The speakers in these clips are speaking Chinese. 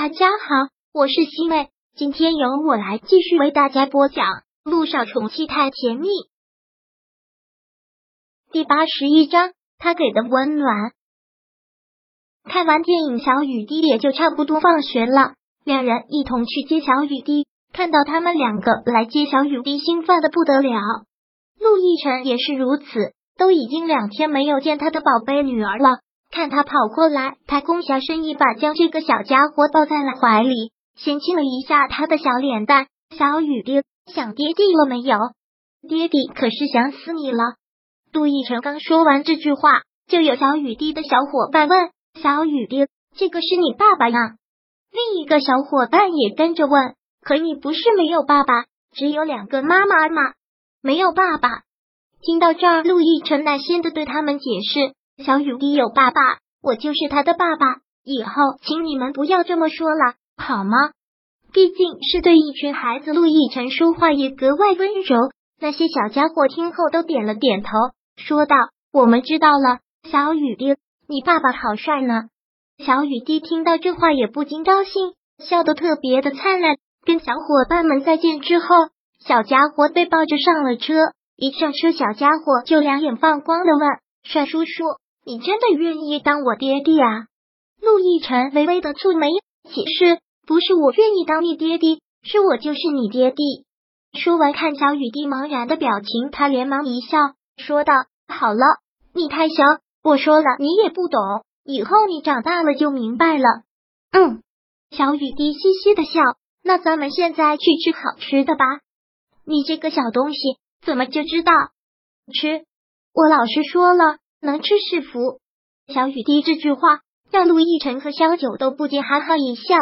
大家好，我是西妹，今天由我来继续为大家播讲《路上宠妻太甜蜜》第八十一章。他给的温暖。看完电影，小雨滴也就差不多放学了，两人一同去接小雨滴。看到他们两个来接小雨滴，兴奋的不得了。陆亦辰也是如此，都已经两天没有见他的宝贝女儿了。看他跑过来，他弓下身一把将这个小家伙抱在了怀里，先亲了一下他的小脸蛋。小雨滴想爹地了没有？爹地可是想死你了。陆亦辰刚说完这句话，就有小雨滴的小伙伴问：“小雨滴，这个是你爸爸呀？”另一个小伙伴也跟着问：“可你不是没有爸爸，只有两个妈妈吗？没有爸爸？”听到这儿，陆亦辰耐心的对他们解释。小雨滴有爸爸，我就是他的爸爸。以后请你们不要这么说了，好吗？毕竟是对一群孩子，陆亦辰说话也格外温柔。那些小家伙听后都点了点头，说道：“我们知道了。”小雨滴，你爸爸好帅呢。小雨滴听到这话也不禁高兴，笑得特别的灿烂。跟小伙伴们再见之后，小家伙被抱着上了车。一上车，小家伙就两眼放光的问：“帅叔叔。”你真的愿意当我爹地啊？陆亦辰微微的蹙眉，解释不是我愿意当你爹地，是我就是你爹地。说完，看小雨滴茫然的表情，他连忙一笑，说道：“好了，你太小，我说了你也不懂，以后你长大了就明白了。”嗯，小雨滴嘻嘻的笑。那咱们现在去吃好吃的吧。你这个小东西怎么就知道吃？我老师说了。能吃是福。小雨滴这句话让陆亦辰和萧九都不禁哈哈一笑。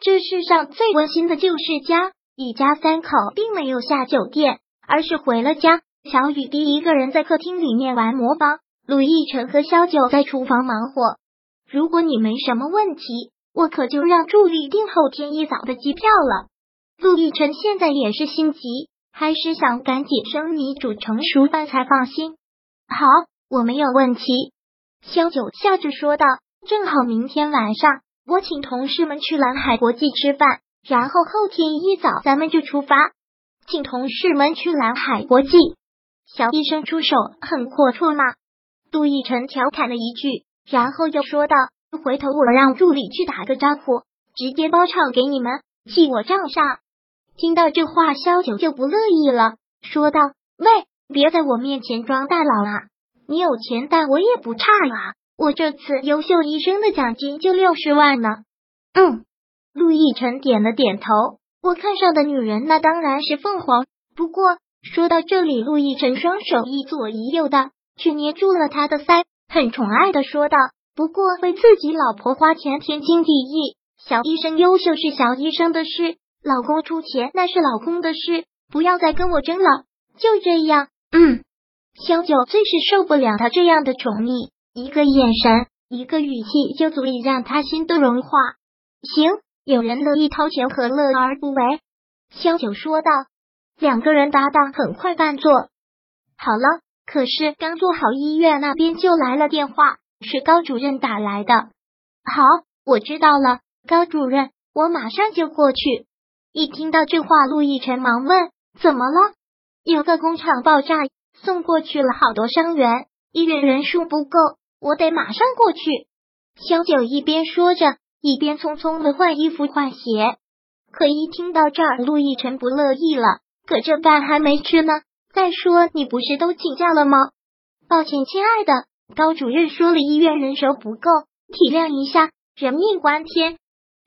这世上最温馨的就是家，一家三口并没有下酒店，而是回了家。小雨滴一个人在客厅里面玩魔方，陆亦辰和萧九在厨房忙活。如果你没什么问题，我可就让助理订后天一早的机票了。陆亦辰现在也是心急，还是想赶紧生米煮成熟饭才放心。好。我没有问题，萧九笑着说道。正好明天晚上我请同事们去蓝海国际吃饭，然后后天一早咱们就出发。请同事们去蓝海国际，小医生出手很阔绰嘛。杜奕晨调侃了一句，然后又说道：“回头我让助理去打个招呼，直接包场给你们，记我账上。”听到这话，萧九就不乐意了，说道：“喂，别在我面前装大佬啊！”你有钱，但我也不差啊！我这次优秀医生的奖金就六十万呢。嗯，陆亦辰点了点头。我看上的女人，那当然是凤凰。不过说到这里，陆亦辰双手一左一右的，去捏住了他的腮，很宠爱的说道：“不过为自己老婆花钱，天经地义。小医生优秀是小医生的事，老公出钱那是老公的事，不要再跟我争了。就这样，嗯。”萧九最是受不了他这样的宠溺，一个眼神，一个语气就足以让他心都融化。行，有人乐意掏钱，何乐而不为？萧九说道。两个人搭档很快办做好了，可是刚做好，医院那边就来了电话，是高主任打来的。好，我知道了，高主任，我马上就过去。一听到这话，陆亦辰忙问：怎么了？有个工厂爆炸。送过去了好多伤员，医院人数不够，我得马上过去。萧九一边说着，一边匆匆的换衣服换鞋。可一听到这儿，陆亦辰不乐意了。可这饭还没吃呢。再说，你不是都请假了吗？抱歉，亲爱的，高主任说了，医院人手不够，体谅一下，人命关天。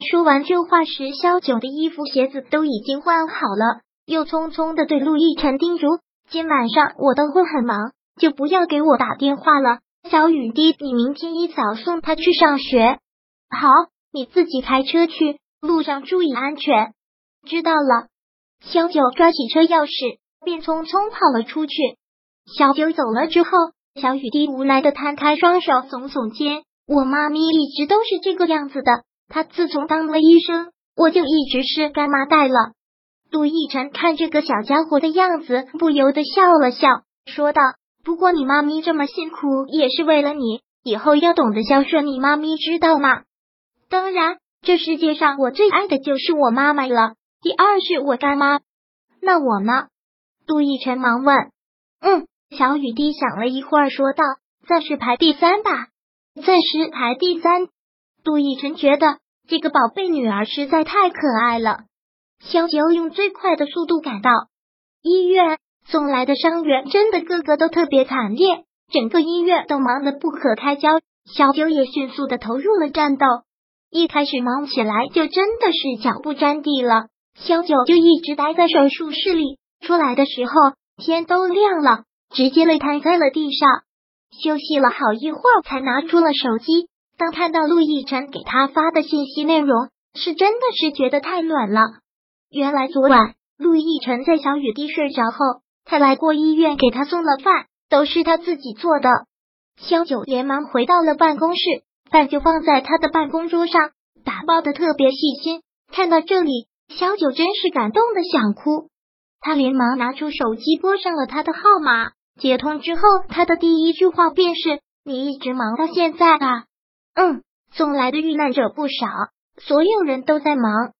说完这话时，萧九的衣服鞋子都已经换好了，又匆匆的对陆亦辰叮嘱。今晚上我都会很忙，就不要给我打电话了。小雨滴，你明天一早送他去上学。好，你自己开车去，路上注意安全。知道了。小九抓起车钥匙，便匆匆跑了出去。小九走了之后，小雨滴无奈的摊开双手，耸耸肩。我妈咪一直都是这个样子的，她自从当了医生，我就一直是干妈带了。杜奕晨看这个小家伙的样子，不由得笑了笑，说道：“不过你妈咪这么辛苦，也是为了你，以后要懂得孝顺你妈咪，知道吗？”当然，这世界上我最爱的就是我妈妈了，第二是我干妈。那我呢？杜奕晨忙问。嗯，小雨滴想了一会儿，说道：“暂时排第三吧。”暂时排第三。杜奕晨觉得这个宝贝女儿实在太可爱了。小九用最快的速度赶到医院，送来的伤员真的个个都特别惨烈，整个医院都忙得不可开交。小九也迅速的投入了战斗。一开始忙起来就真的是脚不沾地了，小九就一直待在手术室里，出来的时候天都亮了，直接累瘫在了地上，休息了好一会儿才拿出了手机。当看到陆亦辰给他发的信息内容，是真的是觉得太暖了。原来昨晚陆亦辰在小雨滴睡着后，他来过医院给他送了饭，都是他自己做的。萧九连忙回到了办公室。饭就放在他的办公桌上，打包的特别细心。看到这里，小九真是感动的想哭。他连忙拿出手机拨上了他的号码，接通之后，他的第一句话便是：“你一直忙到现在啊？”“嗯，送来的遇难者不少，所有人都在忙。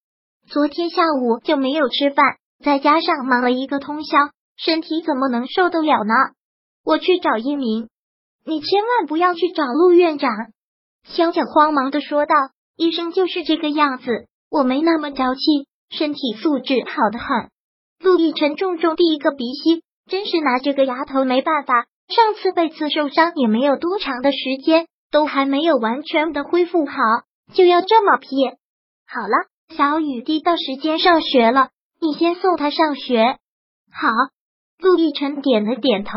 昨天下午就没有吃饭，再加上忙了一个通宵，身体怎么能受得了呢？”“我去找一鸣，你千万不要去找陆院长。”萧九慌忙的说道：“医生就是这个样子，我没那么娇气，身体素质好的很。”陆亦辰重重第一个鼻息，真是拿这个丫头没办法。上次被刺受伤也没有多长的时间，都还没有完全的恢复好，就要这么撇。好了，小雨滴到时间上学了，你先送她上学。好，陆亦辰点了点头。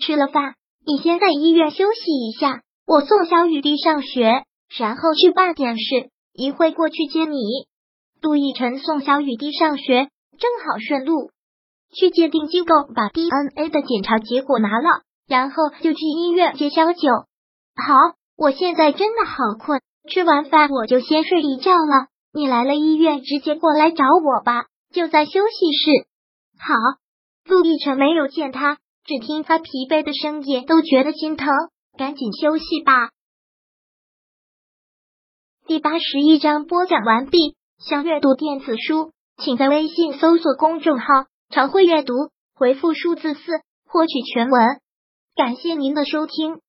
吃了饭，你先在医院休息一下。我送小雨滴上学，然后去办点事，一会过去接你。陆亦辰送小雨滴上学，正好顺路去鉴定机构把 DNA 的检查结果拿了，然后就去医院接小九。好，我现在真的好困，吃完饭我就先睡一觉了。你来了医院，直接过来找我吧，就在休息室。好，陆亦辰没有见他，只听他疲惫的声音，都觉得心疼。赶紧休息吧。第八十一章播讲完毕。想阅读电子书，请在微信搜索公众号“常会阅读”，回复数字四获取全文。感谢您的收听。